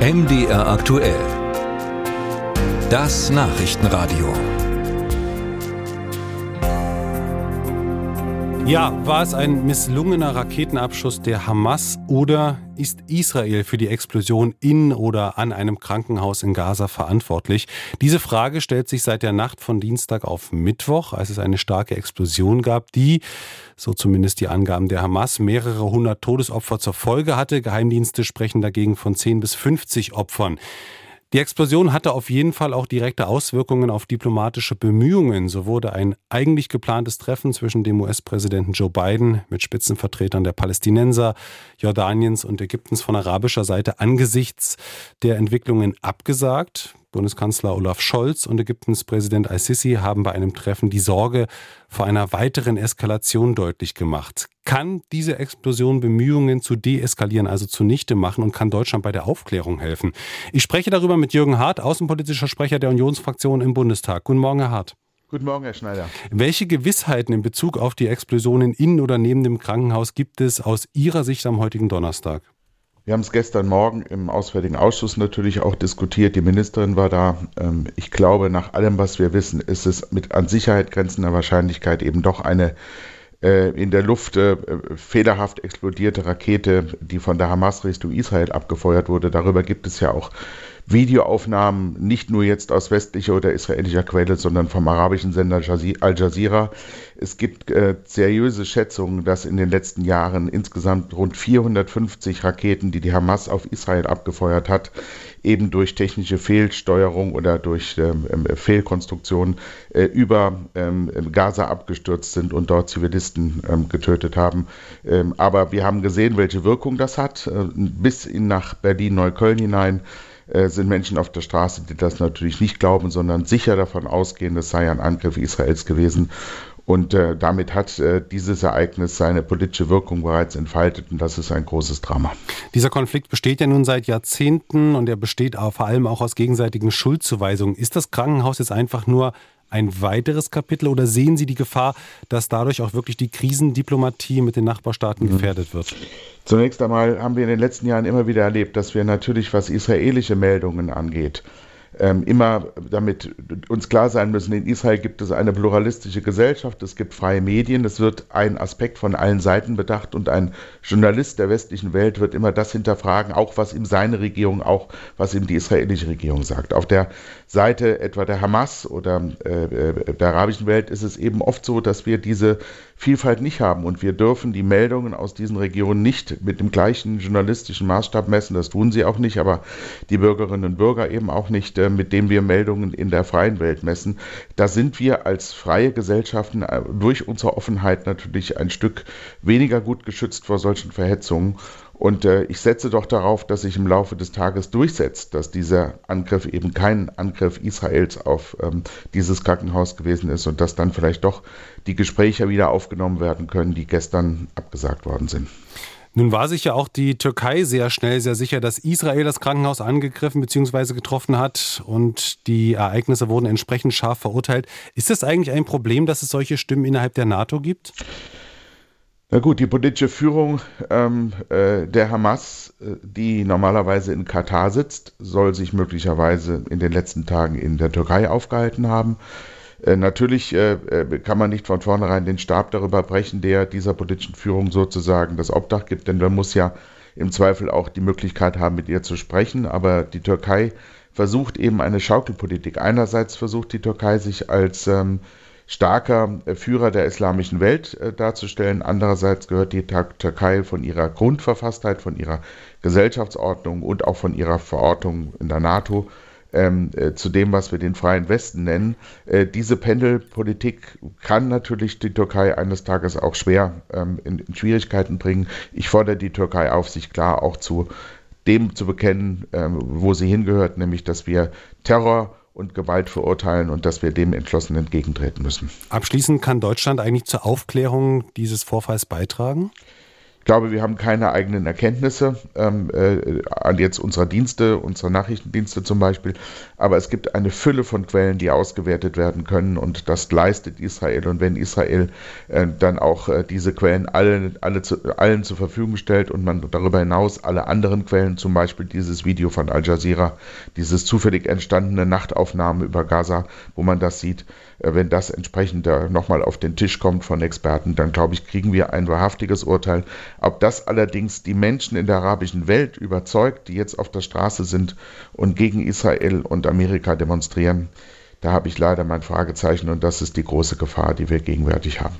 MDR aktuell. Das Nachrichtenradio. Ja, war es ein misslungener Raketenabschuss der Hamas oder ist Israel für die Explosion in oder an einem Krankenhaus in Gaza verantwortlich? Diese Frage stellt sich seit der Nacht von Dienstag auf Mittwoch, als es eine starke Explosion gab, die, so zumindest die Angaben der Hamas, mehrere hundert Todesopfer zur Folge hatte. Geheimdienste sprechen dagegen von 10 bis 50 Opfern. Die Explosion hatte auf jeden Fall auch direkte Auswirkungen auf diplomatische Bemühungen. So wurde ein eigentlich geplantes Treffen zwischen dem US-Präsidenten Joe Biden mit Spitzenvertretern der Palästinenser, Jordaniens und Ägyptens von arabischer Seite angesichts der Entwicklungen abgesagt. Bundeskanzler Olaf Scholz und Ägyptens Präsident al-Sisi haben bei einem Treffen die Sorge vor einer weiteren Eskalation deutlich gemacht. Kann diese Explosion Bemühungen zu deeskalieren also zunichte machen und kann Deutschland bei der Aufklärung helfen? Ich spreche darüber mit Jürgen Hart, außenpolitischer Sprecher der Unionsfraktion im Bundestag. Guten Morgen, Herr Hart. Guten Morgen, Herr Schneider. Welche Gewissheiten in Bezug auf die Explosionen in oder neben dem Krankenhaus gibt es aus Ihrer Sicht am heutigen Donnerstag? Wir haben es gestern Morgen im Auswärtigen Ausschuss natürlich auch diskutiert. Die Ministerin war da. Ähm, ich glaube, nach allem, was wir wissen, ist es mit an Sicherheit grenzender Wahrscheinlichkeit eben doch eine in der Luft äh, fehlerhaft explodierte Rakete, die von der Hamas Richtung Israel abgefeuert wurde. Darüber gibt es ja auch Videoaufnahmen, nicht nur jetzt aus westlicher oder israelischer Quelle, sondern vom arabischen Sender Al Jazeera. Es gibt äh, seriöse Schätzungen, dass in den letzten Jahren insgesamt rund 450 Raketen, die die Hamas auf Israel abgefeuert hat, eben durch technische Fehlsteuerung oder durch ähm, ähm Fehlkonstruktion äh, über ähm, Gaza abgestürzt sind und dort Zivilisten ähm, getötet haben. Ähm, aber wir haben gesehen, welche Wirkung das hat, äh, bis in nach Berlin-Neukölln hinein. Äh, sind Menschen auf der Straße, die das natürlich nicht glauben, sondern sicher davon ausgehen, es sei ein Angriff Israels gewesen. Und äh, damit hat äh, dieses Ereignis seine politische Wirkung bereits entfaltet und das ist ein großes Drama. Dieser Konflikt besteht ja nun seit Jahrzehnten und er besteht vor allem auch aus gegenseitigen Schuldzuweisungen. Ist das Krankenhaus jetzt einfach nur ein weiteres Kapitel oder sehen Sie die Gefahr, dass dadurch auch wirklich die Krisendiplomatie mit den Nachbarstaaten mhm. gefährdet wird? Zunächst einmal haben wir in den letzten Jahren immer wieder erlebt, dass wir natürlich, was israelische Meldungen angeht, immer damit uns klar sein müssen, in Israel gibt es eine pluralistische Gesellschaft, es gibt freie Medien, es wird ein Aspekt von allen Seiten bedacht und ein Journalist der westlichen Welt wird immer das hinterfragen, auch was ihm seine Regierung, auch was ihm die israelische Regierung sagt. Auf der Seite etwa der Hamas oder äh, äh der arabischen Welt ist es eben oft so, dass wir diese Vielfalt nicht haben und wir dürfen die Meldungen aus diesen Regionen nicht mit dem gleichen journalistischen Maßstab messen, das tun sie auch nicht, aber die Bürgerinnen und Bürger eben auch nicht mit dem wir Meldungen in der freien Welt messen. Da sind wir als freie Gesellschaften äh, durch unsere Offenheit natürlich ein Stück weniger gut geschützt vor solchen Verhetzungen. Und äh, ich setze doch darauf, dass sich im Laufe des Tages durchsetzt, dass dieser Angriff eben kein Angriff Israels auf ähm, dieses Krankenhaus gewesen ist und dass dann vielleicht doch die Gespräche wieder aufgenommen werden können, die gestern abgesagt worden sind. Nun war sich ja auch die Türkei sehr schnell sehr sicher, dass Israel das Krankenhaus angegriffen bzw. getroffen hat und die Ereignisse wurden entsprechend scharf verurteilt. Ist das eigentlich ein Problem, dass es solche Stimmen innerhalb der NATO gibt? Na gut, die politische Führung ähm, äh, der Hamas, äh, die normalerweise in Katar sitzt, soll sich möglicherweise in den letzten Tagen in der Türkei aufgehalten haben. Äh, natürlich äh, äh, kann man nicht von vornherein den Stab darüber brechen, der dieser politischen Führung sozusagen das Obdach gibt, denn man muss ja im Zweifel auch die Möglichkeit haben, mit ihr zu sprechen. Aber die Türkei versucht eben eine Schaukelpolitik. Einerseits versucht die Türkei sich als ähm, starker Führer der islamischen Welt äh, darzustellen. Andererseits gehört die Türkei von ihrer Grundverfasstheit, von ihrer Gesellschaftsordnung und auch von ihrer Verortung in der NATO ähm, äh, zu dem, was wir den freien Westen nennen. Äh, diese Pendelpolitik kann natürlich die Türkei eines Tages auch schwer ähm, in, in, Schwierigkeiten bringen. Ich fordere die Türkei auf, sich klar auch zu dem zu bekennen, ähm, wo sie hingehört, nämlich dass wir Terror und Gewalt verurteilen und dass wir dem entschlossen entgegentreten müssen. Abschließend kann Deutschland eigentlich zur Aufklärung dieses Vorfalls beitragen? Glaube, wir haben keine eigenen Erkenntnisse ähm, äh, an jetzt unserer Dienste, unserer Nachrichtendienste zum Beispiel, aber es gibt eine Fülle von Quellen, die ausgewertet werden können und das leistet Israel. Und wenn Israel äh, dann auch äh, diese Quellen alle, alle zu, allen zur Verfügung stellt und man darüber hinaus alle anderen Quellen, zum Beispiel dieses Video von Al Jazeera, dieses zufällig entstandene Nachtaufnahme über Gaza, wo man das sieht, äh, wenn das entsprechend nochmal auf den Tisch kommt von Experten, dann glaube ich, kriegen wir ein wahrhaftiges Urteil. Ob das allerdings die Menschen in der arabischen Welt überzeugt, die jetzt auf der Straße sind und gegen Israel und Amerika demonstrieren, da habe ich leider mein Fragezeichen und das ist die große Gefahr, die wir gegenwärtig haben.